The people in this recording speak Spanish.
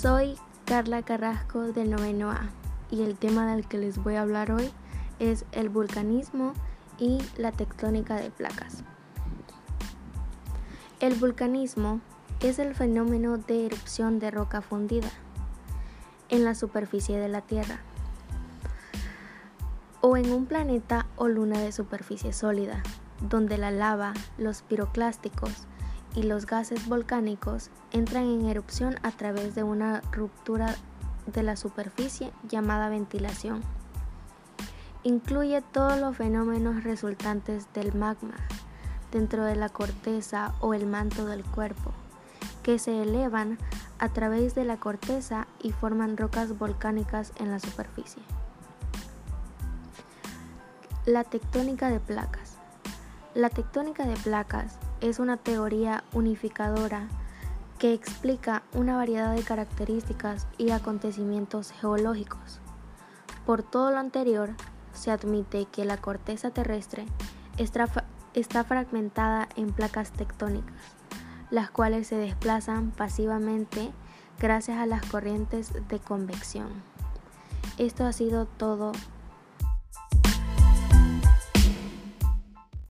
Soy Carla Carrasco del noveno A y el tema del que les voy a hablar hoy es el vulcanismo y la tectónica de placas. El vulcanismo es el fenómeno de erupción de roca fundida en la superficie de la Tierra o en un planeta o luna de superficie sólida, donde la lava, los piroclásticos y los gases volcánicos entran en erupción a través de una ruptura de la superficie llamada ventilación. Incluye todos los fenómenos resultantes del magma dentro de la corteza o el manto del cuerpo, que se elevan a través de la corteza y forman rocas volcánicas en la superficie. La tectónica de placas. La tectónica de placas es una teoría unificadora que explica una variedad de características y acontecimientos geológicos. Por todo lo anterior, se admite que la corteza terrestre está, fragmentada en placas tectónicas, las cuales se desplazan pasivamente gracias a las corrientes de convección. Esto ha sido todo